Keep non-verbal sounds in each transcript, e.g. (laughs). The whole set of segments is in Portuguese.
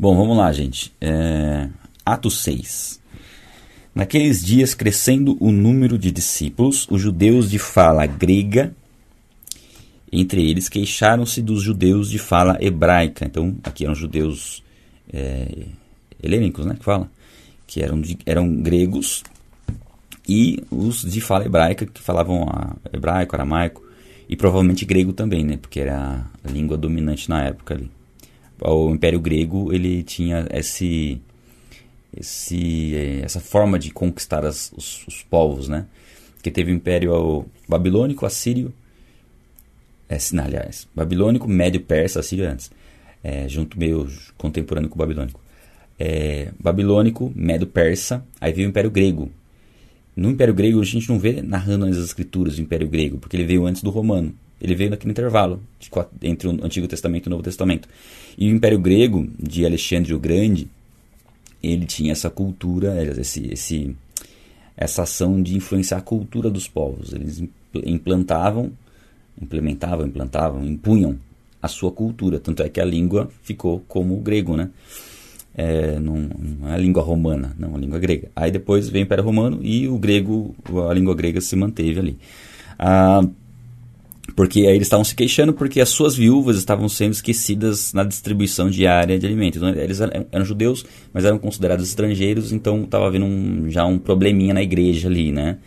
Bom, vamos lá, gente. É... Atos 6. Naqueles dias, crescendo o número de discípulos, os judeus de fala grega, entre eles, queixaram-se dos judeus de fala hebraica. Então, aqui eram judeus é, helênicos, né, que fala, que eram, de, eram gregos, e os de fala hebraica, que falavam hebraico, aramaico, e provavelmente grego também, né, porque era a língua dominante na época ali. O Império Grego, ele tinha esse, esse, é, essa forma de conquistar as, os, os povos, né, que teve o Império Babilônico, Assírio, é, aliás, Babilônico, Médio Persa, Assírio antes, é, junto meio contemporâneo com o Babilônico é, babilônico, Medo-Persa, aí veio o Império Grego. No Império Grego a gente não vê narrando as escrituras do Império Grego, porque ele veio antes do Romano. Ele veio naquele intervalo de, entre o Antigo Testamento e o Novo Testamento. E o Império Grego, de Alexandre o Grande, ele tinha essa cultura, esse, esse, essa ação de influenciar a cultura dos povos. Eles implantavam, implementavam, implantavam, impunham a sua cultura. Tanto é que a língua ficou como o grego, né? é, não, não, é a língua romana, não, a língua grega. Aí depois vem o Império Romano e o grego, a língua grega se manteve ali. Ah, porque aí eles estavam se queixando porque as suas viúvas estavam sendo esquecidas na distribuição diária de alimentos. Então, eles eram judeus, mas eram considerados estrangeiros, então estava havendo um, já um probleminha na igreja ali, né?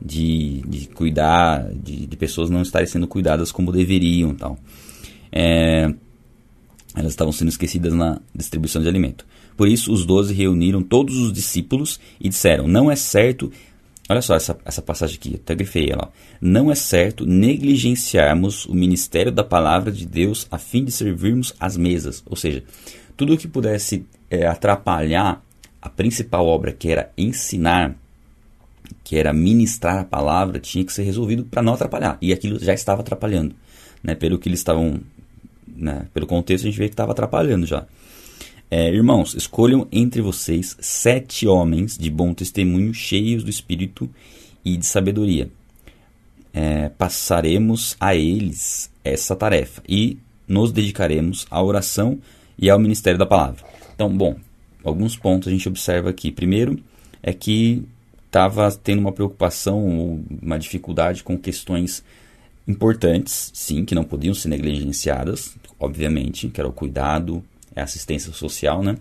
De, de cuidar, de, de pessoas não estarem sendo cuidadas como deveriam tal. É, elas estavam sendo esquecidas na distribuição de alimento. Por isso, os doze reuniram todos os discípulos e disseram: Não é certo. Olha só essa, essa passagem aqui, até grifei ela. Não é certo negligenciarmos o ministério da palavra de Deus a fim de servirmos as mesas. Ou seja, tudo o que pudesse é, atrapalhar a principal obra, que era ensinar, que era ministrar a palavra, tinha que ser resolvido para não atrapalhar. E aquilo já estava atrapalhando. Né? Pelo que eles estavam. Né? Pelo contexto, a gente vê que estava atrapalhando já. É, irmãos, escolham entre vocês sete homens de bom testemunho, cheios do espírito e de sabedoria. É, passaremos a eles essa tarefa e nos dedicaremos à oração e ao ministério da palavra. Então, bom, alguns pontos a gente observa aqui. Primeiro é que estava tendo uma preocupação ou uma dificuldade com questões importantes, sim, que não podiam ser negligenciadas, obviamente, que era o cuidado, é assistência social, né?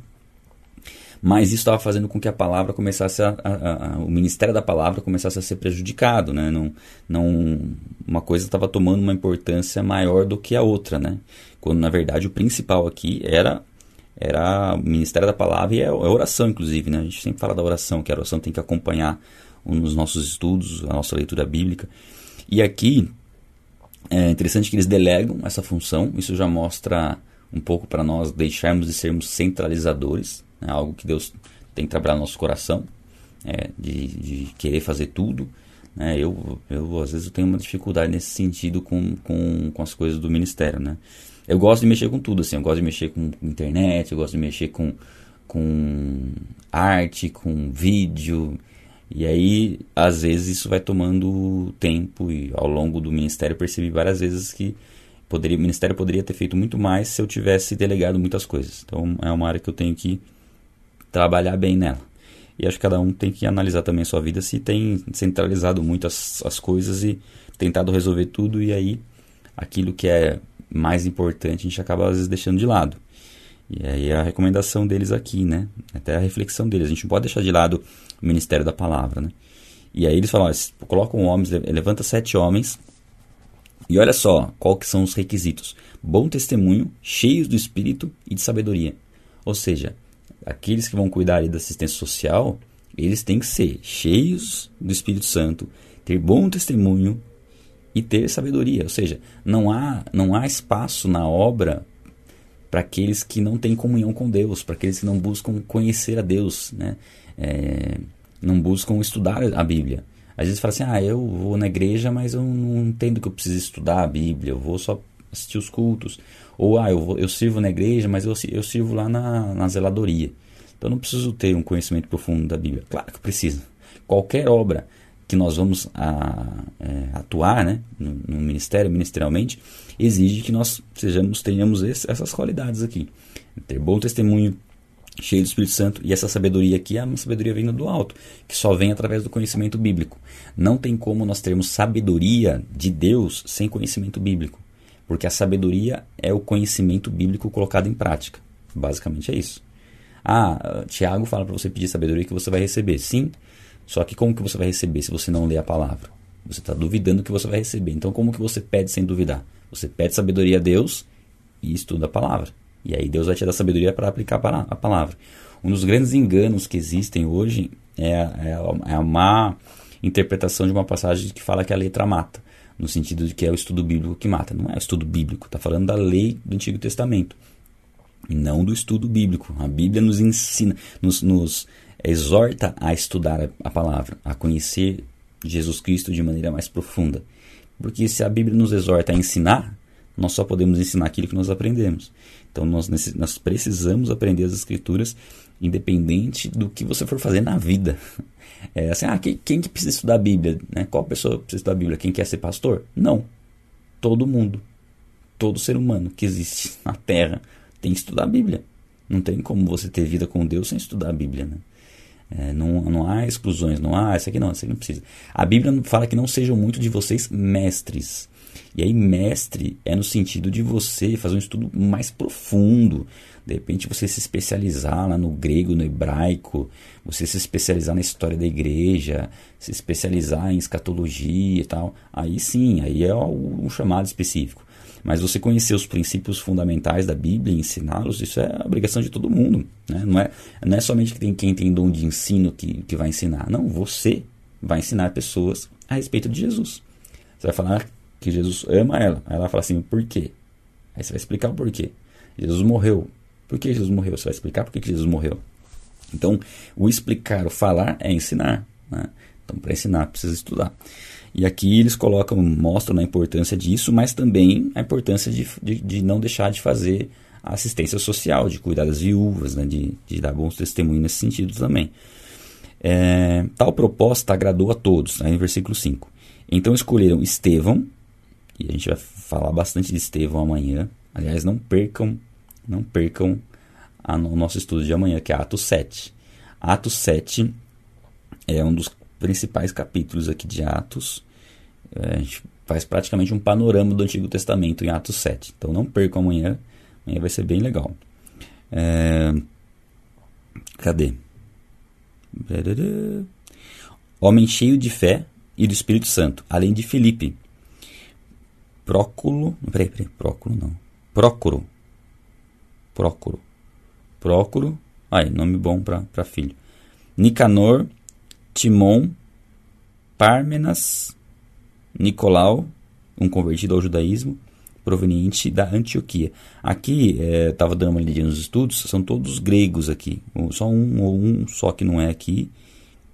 Mas isso estava fazendo com que a palavra começasse a, a, a, o ministério da palavra começasse a ser prejudicado, né? Não, não, uma coisa estava tomando uma importância maior do que a outra, né? Quando na verdade o principal aqui era era o ministério da palavra e é a oração, inclusive, né? A gente sempre fala da oração, que a oração tem que acompanhar nos nossos estudos, a nossa leitura bíblica. E aqui é interessante que eles delegam essa função, isso já mostra um pouco para nós deixarmos de sermos centralizadores, né, algo que Deus tem que trabalhar no nosso coração, é, de, de, querer fazer tudo. Né, eu, eu, às vezes, eu tenho uma dificuldade nesse sentido com, com, com as coisas do ministério. Né. Eu gosto de mexer com tudo, assim, eu gosto de mexer com internet, eu gosto de mexer com, com arte, com vídeo. E aí, às vezes, isso vai tomando tempo e ao longo do ministério eu percebi várias vezes que poderia, o Ministério poderia ter feito muito mais se eu tivesse delegado muitas coisas. Então é uma área que eu tenho que trabalhar bem nela. E acho que cada um tem que analisar também a sua vida se tem centralizado muito as, as coisas e tentado resolver tudo e aí aquilo que é mais importante a gente acaba às vezes deixando de lado. E aí a recomendação deles aqui, né? Até a reflexão deles. A gente não pode deixar de lado o ministério da palavra, né? E aí eles falam, ó, colocam homens, levanta sete homens e olha só qual que são os requisitos: bom testemunho, cheios do espírito e de sabedoria. Ou seja, aqueles que vão cuidar da assistência social, eles têm que ser cheios do Espírito Santo, ter bom testemunho e ter sabedoria. Ou seja, não há, não há espaço na obra para aqueles que não têm comunhão com Deus, para aqueles que não buscam conhecer a Deus, né? É, não buscam estudar a Bíblia. Às vezes fala assim, ah, eu vou na igreja, mas eu não entendo que eu preciso estudar a Bíblia, eu vou só assistir os cultos. Ou, ah, eu, vou, eu sirvo na igreja, mas eu, eu sirvo lá na, na zeladoria. Então eu não preciso ter um conhecimento profundo da Bíblia. Claro que precisa. Qualquer obra que nós vamos a, é, atuar né, no, no, ministério, ministerialmente, exige que nós sejamos, tenhamos esse, essas qualidades aqui. Ter bom testemunho, cheio do Espírito Santo. E essa sabedoria aqui é uma sabedoria vinda do alto, que só vem através do conhecimento bíblico. Não tem como nós termos sabedoria de Deus sem conhecimento bíblico, porque a sabedoria é o conhecimento bíblico colocado em prática. Basicamente é isso. Ah, Tiago fala para você pedir sabedoria que você vai receber. Sim, só que como que você vai receber se você não lê a palavra? Você está duvidando que você vai receber. Então como que você pede sem duvidar? Você pede sabedoria a Deus e estuda a palavra. E aí Deus vai te dar sabedoria para aplicar a palavra. Um dos grandes enganos que existem hoje é, é, é a má interpretação de uma passagem que fala que a letra mata, no sentido de que é o estudo bíblico que mata. Não é o estudo bíblico, está falando da lei do Antigo Testamento, e não do estudo bíblico. A Bíblia nos ensina, nos, nos exorta a estudar a palavra, a conhecer Jesus Cristo de maneira mais profunda. Porque se a Bíblia nos exorta a ensinar, nós só podemos ensinar aquilo que nós aprendemos. Então nós, nós precisamos aprender as escrituras independente do que você for fazer na vida. (laughs) É assim, ah, quem, quem que precisa estudar a Bíblia? Né? Qual pessoa precisa estudar a Bíblia? Quem quer ser pastor? Não. Todo mundo. Todo ser humano que existe (laughs) na Terra tem que estudar a Bíblia. Não tem como você ter vida com Deus sem estudar a Bíblia. Né? É, não, não há exclusões, não há, isso aqui não, isso aqui não precisa. A Bíblia fala que não sejam muito de vocês mestres. E aí, mestre é no sentido de você fazer um estudo mais profundo. De repente, você se especializar lá no grego, no hebraico, você se especializar na história da igreja, se especializar em escatologia e tal. Aí sim, aí é um chamado específico. Mas você conhecer os princípios fundamentais da Bíblia e ensiná-los, isso é a obrigação de todo mundo. Né? Não, é, não é somente que tem quem tem dom de ensino que, que vai ensinar. Não, você vai ensinar pessoas a respeito de Jesus. Você vai falar que Jesus ama ela. Aí ela fala assim, por quê? Aí você vai explicar o porquê. Jesus morreu. Por que Jesus morreu? Você vai explicar por que Jesus morreu. Então, o explicar, o falar é ensinar. Né? Então, para ensinar, precisa estudar. E aqui eles colocam, mostram a importância disso, mas também a importância de, de, de não deixar de fazer a assistência social, de cuidar das viúvas, né? de, de dar bons testemunhos nesse sentido também. É, tal proposta agradou a todos, né? em versículo 5. Então escolheram Estevão, e a gente vai falar bastante de Estevão amanhã. Aliás, não percam, não percam a, o nosso estudo de amanhã, que é Atos 7. Atos 7 é um dos principais capítulos aqui de Atos. É, a gente faz praticamente um panorama do Antigo Testamento em Atos 7. Então não percam amanhã, amanhã vai ser bem legal. É, cadê? Homem cheio de fé e do Espírito Santo, além de Filipe. Próculo. Peraí, peraí, Próculo não. Prócuro. Prócuro. Prócuro. Aí, nome bom para filho. Nicanor, Timon, Pármenas, Nicolau, um convertido ao judaísmo, proveniente da Antioquia. Aqui, estava é, dando uma lidinha nos estudos, são todos gregos aqui. Só um ou um só que não é aqui,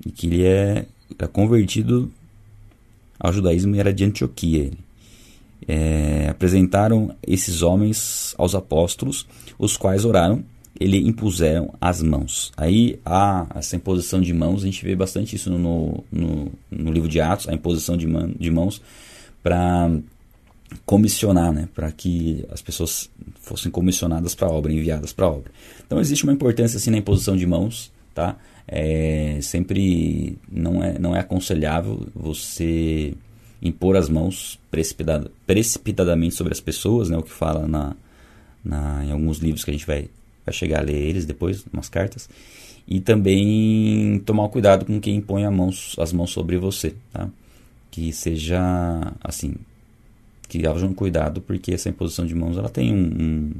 e que ele é, é convertido ao judaísmo e era de Antioquia. Ele. É, apresentaram esses homens aos apóstolos, os quais oraram ele impuseram as mãos. Aí há essa imposição de mãos, a gente vê bastante isso no, no, no livro de Atos, a imposição de, man, de mãos para comissionar, né, para que as pessoas fossem comissionadas para a obra, enviadas para a obra. Então existe uma importância assim na imposição de mãos, tá? É, sempre não é, não é aconselhável você impor as mãos precipitad, precipitadamente sobre as pessoas, né, o que fala na, na, em alguns livros que a gente vai vai chegar a ler eles depois, umas cartas. E também tomar cuidado com quem põe mão, as mãos sobre você, tá? Que seja, assim, que haja um cuidado, porque essa imposição de mãos, ela tem um, um,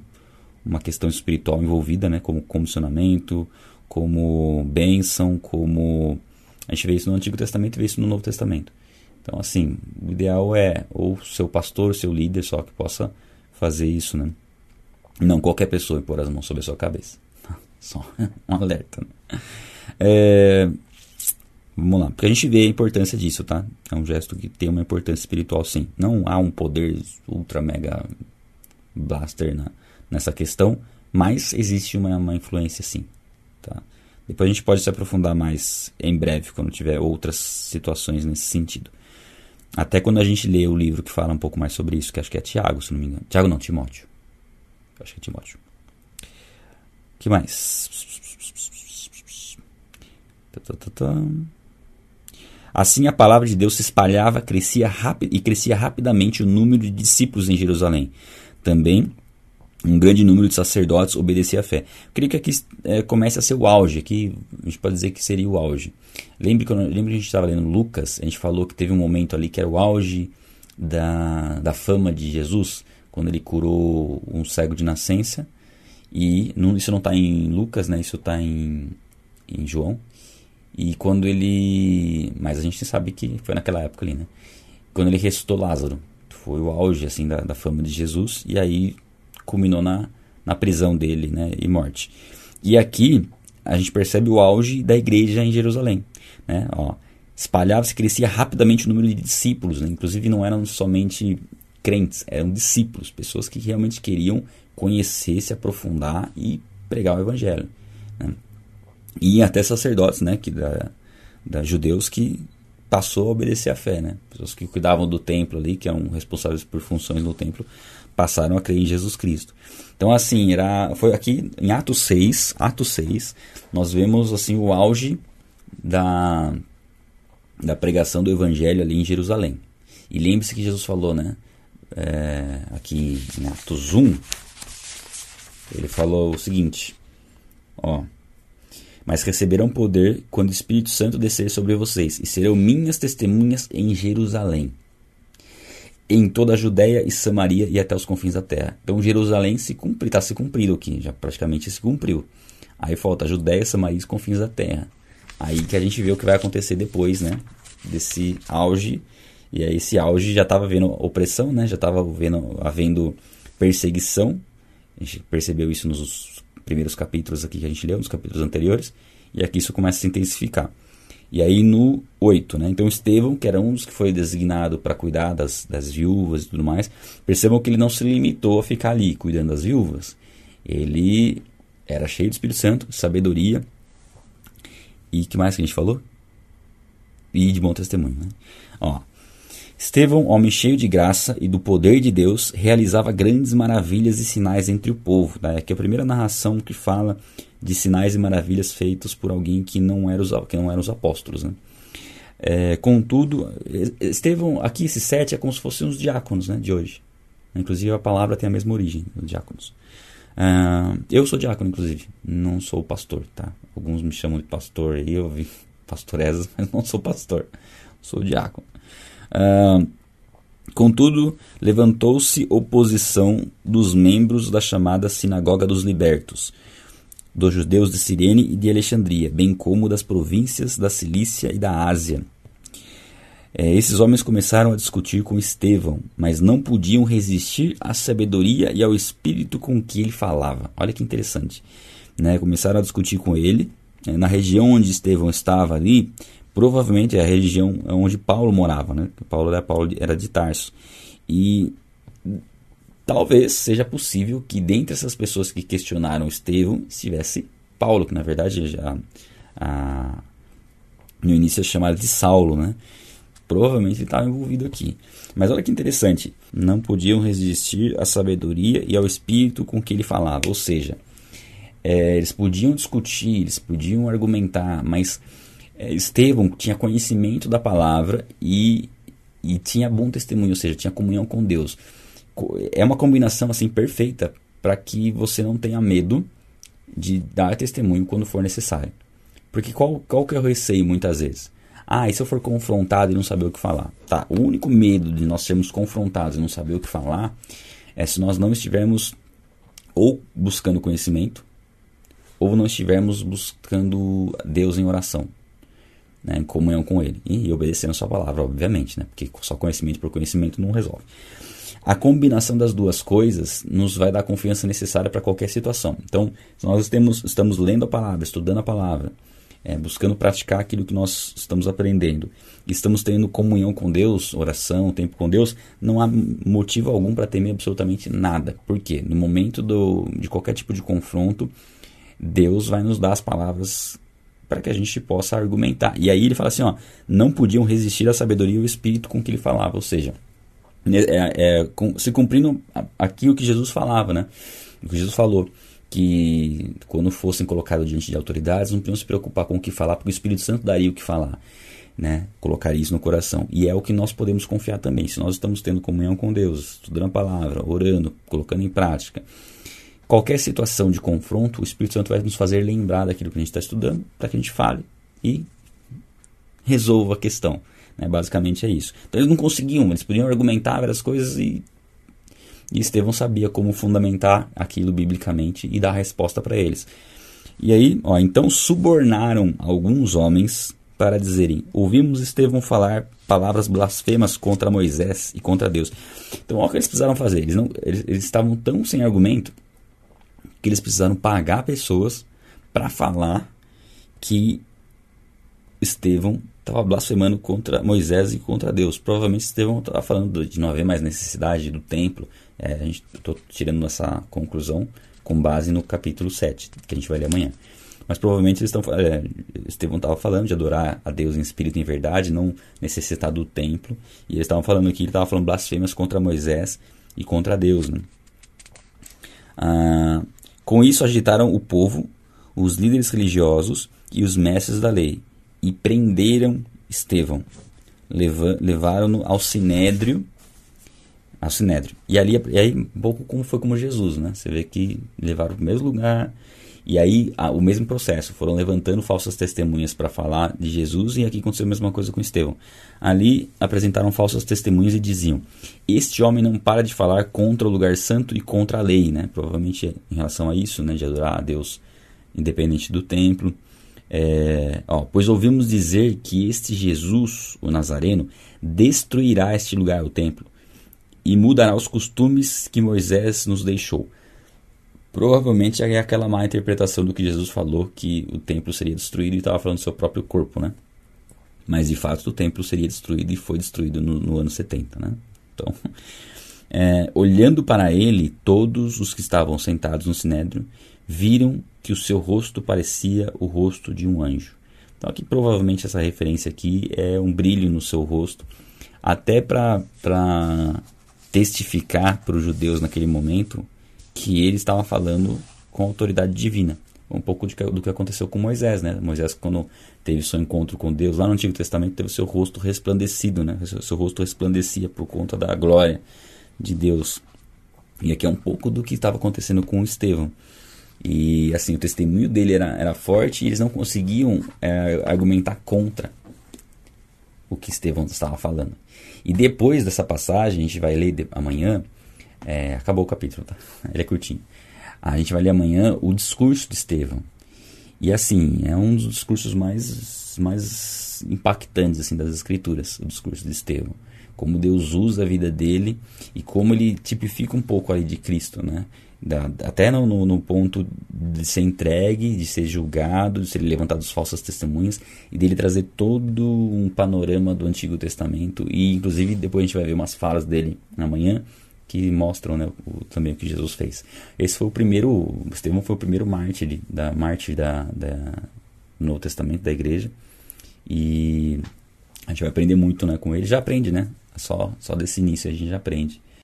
uma questão espiritual envolvida, né? Como comissionamento, como bênção, como... A gente vê isso no Antigo Testamento e vê isso no Novo Testamento. Então, assim, o ideal é ou seu pastor, seu líder só que possa fazer isso, né? Não qualquer pessoa impor as mãos sobre a sua cabeça. (laughs) Só um alerta. Né? É, vamos lá, porque a gente vê a importância disso, tá? É um gesto que tem uma importância espiritual, sim. Não há um poder ultra mega blaster na, nessa questão, mas existe uma, uma influência, sim. Tá? Depois a gente pode se aprofundar mais em breve, quando tiver outras situações nesse sentido. Até quando a gente lê o livro que fala um pouco mais sobre isso, que acho que é Tiago, se não me engano. Tiago não, Timóteo. Acho que é Timóteo. que mais? Assim a palavra de Deus se espalhava crescia e crescia rapidamente o número de discípulos em Jerusalém. Também um grande número de sacerdotes obedecia à fé. Creio que aqui é, começa a ser o auge, aqui a gente pode dizer que seria o auge. Lembre que, que a gente estava lendo Lucas, a gente falou que teve um momento ali que era o auge da, da fama de Jesus, quando ele curou um cego de nascença. E não, isso não está em Lucas, né? Isso está em, em João. E quando ele. Mas a gente sabe que foi naquela época ali, né? Quando ele ressuscitou Lázaro. Foi o auge, assim, da, da fama de Jesus. E aí culminou na, na prisão dele, né? E morte. E aqui a gente percebe o auge da igreja em Jerusalém, né? Espalhava-se, crescia rapidamente o número de discípulos, né? Inclusive não eram somente crentes, eram discípulos, pessoas que realmente queriam conhecer, se aprofundar e pregar o evangelho. Né? E até sacerdotes, né, que da, da judeus que passou a obedecer à fé, né? Pessoas que cuidavam do templo ali, que eram responsáveis por funções no templo, passaram a crer em Jesus Cristo. Então assim, era foi aqui em Atos 6, Atos 6, nós vemos assim o auge da da pregação do evangelho ali em Jerusalém. E lembre-se que Jesus falou, né? É, aqui em Atos 1, ele falou o seguinte, ó, mas receberão poder quando o Espírito Santo descer sobre vocês, e serão minhas testemunhas em Jerusalém, em toda a Judéia e Samaria e até os confins da terra. Então Jerusalém se cumpre, está se cumprido aqui, já praticamente se cumpriu. Aí falta Judéia, Samaria e os confins da terra. Aí que a gente vê o que vai acontecer depois, né? Desse auge. E aí esse auge já estava vendo opressão, né? Já estava vendo, havendo perseguição. A gente percebeu isso nos primeiros capítulos aqui que a gente leu, nos capítulos anteriores, e aqui isso começa a se intensificar. E aí no 8, né? Então Estevão, que era um dos que foi designado para cuidar das, das viúvas e tudo mais, percebam que ele não se limitou a ficar ali cuidando das viúvas. Ele era cheio de Espírito Santo, sabedoria, e que mais que a gente falou? E de bom testemunho, né? Ó, Estevão, homem cheio de graça e do poder de Deus, realizava grandes maravilhas e sinais entre o povo. Né? Aqui é a primeira narração que fala de sinais e maravilhas feitos por alguém que não era os, que não eram os apóstolos. Né? É, contudo, Estevão, aqui esse sete é como se fossem os diáconos né, de hoje. Inclusive a palavra tem a mesma origem, os diáconos. Uh, eu sou diácono, inclusive, não sou pastor, tá? Alguns me chamam de pastor aí, eu vi (laughs) pastoresas, mas não sou pastor, sou diácono. Uh, contudo, levantou-se oposição dos membros da chamada Sinagoga dos Libertos, dos judeus de Cirene e de Alexandria, bem como das províncias da Cilícia e da Ásia. É, esses homens começaram a discutir com Estevão, mas não podiam resistir à sabedoria e ao espírito com que ele falava. Olha que interessante. Né? Começaram a discutir com ele. É, na região onde Estevão estava ali, provavelmente é a região onde Paulo morava, né? Paulo era, Paulo era de Tarso. E talvez seja possível que dentre essas pessoas que questionaram Estevão estivesse Paulo, que na verdade já a, no início é chamado de Saulo, né? Provavelmente ele estava envolvido aqui. Mas olha que interessante, não podiam resistir à sabedoria e ao espírito com que ele falava. Ou seja, é, eles podiam discutir, eles podiam argumentar, mas é, Estevão tinha conhecimento da palavra e, e tinha bom testemunho, ou seja, tinha comunhão com Deus. É uma combinação assim perfeita para que você não tenha medo de dar testemunho quando for necessário. Porque qual, qual que é o receio muitas vezes? Ah, e se eu for confrontado e não saber o que falar? Tá, o único medo de nós sermos confrontados e não saber o que falar é se nós não estivermos ou buscando conhecimento ou não estivermos buscando Deus em oração né, em comunhão com Ele e obedecendo a Sua palavra, obviamente, né, porque só conhecimento por conhecimento não resolve. A combinação das duas coisas nos vai dar a confiança necessária para qualquer situação. Então, se nós temos, estamos lendo a palavra, estudando a palavra, é, buscando praticar aquilo que nós estamos aprendendo, estamos tendo comunhão com Deus, oração, tempo com Deus, não há motivo algum para temer absolutamente nada. Por quê? No momento do, de qualquer tipo de confronto, Deus vai nos dar as palavras para que a gente possa argumentar. E aí ele fala assim, ó, não podiam resistir à sabedoria e ao espírito com que ele falava, ou seja, é, é, é, se cumprindo aqui o que Jesus falava, né? O que Jesus falou, que quando fossem colocados diante de autoridades não podiam se preocupar com o que falar, porque o Espírito Santo daria o que falar, né? Colocaria isso no coração. E é o que nós podemos confiar também. Se nós estamos tendo comunhão com Deus, estudando a palavra, orando, colocando em prática, qualquer situação de confronto, o Espírito Santo vai nos fazer lembrar daquilo que a gente está estudando, para que a gente fale e resolva a questão. Né? Basicamente é isso. Então eles não conseguiam, eles podiam argumentar várias coisas e e Estevão sabia como fundamentar aquilo biblicamente e dar a resposta para eles. E aí, ó, então subornaram alguns homens para dizerem: Ouvimos Estevão falar palavras blasfemas contra Moisés e contra Deus. Então, olha o que eles precisaram fazer. Eles, não, eles, eles estavam tão sem argumento que eles precisaram pagar pessoas para falar que Estevão estava blasfemando contra Moisés e contra Deus. Provavelmente Estevão estava falando de não haver mais necessidade do templo. É, a gente estou tirando essa conclusão com base no capítulo 7, que a gente vai ler amanhã. Mas provavelmente eles estão, é, Estevão estava falando de adorar a Deus em espírito e em verdade, não necessitar do templo. E eles estavam falando aqui, ele estava falando blasfêmias contra Moisés e contra Deus. Né? Ah, com isso agitaram o povo, os líderes religiosos e os mestres da lei e prenderam Estevão. Levaram-no ao sinédrio. Ao sinédrio. E ali, e aí, um pouco como foi como Jesus, né? Você vê que levaram para o mesmo lugar. E aí, a, o mesmo processo. Foram levantando falsas testemunhas para falar de Jesus. E aqui aconteceu a mesma coisa com Estevão. Ali apresentaram falsas testemunhas e diziam: Este homem não para de falar contra o lugar santo e contra a lei, né? Provavelmente em relação a isso, né? De adorar a Deus independente do templo. É, ó, pois ouvimos dizer que este Jesus, o Nazareno, destruirá este lugar, o templo, e mudará os costumes que Moisés nos deixou. Provavelmente é aquela má interpretação do que Jesus falou, que o templo seria destruído e estava falando do seu próprio corpo, né? Mas de fato o templo seria destruído e foi destruído no, no ano 70, né? Então, (laughs) é, olhando para ele, todos os que estavam sentados no sinédrio viram que o seu rosto parecia o rosto de um anjo. Então, aqui provavelmente essa referência aqui é um brilho no seu rosto, até para testificar para os judeus naquele momento que ele estava falando com autoridade divina. Um pouco de, do que aconteceu com Moisés, né? Moisés, quando teve seu encontro com Deus lá no Antigo Testamento, teve seu rosto resplandecido, né? Seu, seu rosto resplandecia por conta da glória de Deus. E aqui é um pouco do que estava acontecendo com Estevão. E assim, o testemunho dele era, era forte e eles não conseguiam é, argumentar contra o que Estevão estava falando. E depois dessa passagem, a gente vai ler de, amanhã, é, acabou o capítulo, tá? Ele é curtinho. A gente vai ler amanhã o discurso de Estevão. E assim, é um dos discursos mais, mais impactantes assim, das escrituras, o discurso de Estevão. Como Deus usa a vida dele e como ele tipifica um pouco ali de Cristo, né? da, até no, no, no, ponto de ser entregue, de ser julgado, de ser levantado as falsas testemunhas e dele trazer todo um panorama do Antigo Testamento e inclusive depois a gente vai ver umas falas dele amanhã que mostram né, o, também o que Jesus fez. Esse foi o primeiro, Estevão foi o primeiro mártir da mártir da, da no Testamento da igreja e a gente vai aprender muito né, com ele, já aprende, né? Só, só desse início a gente já aprende.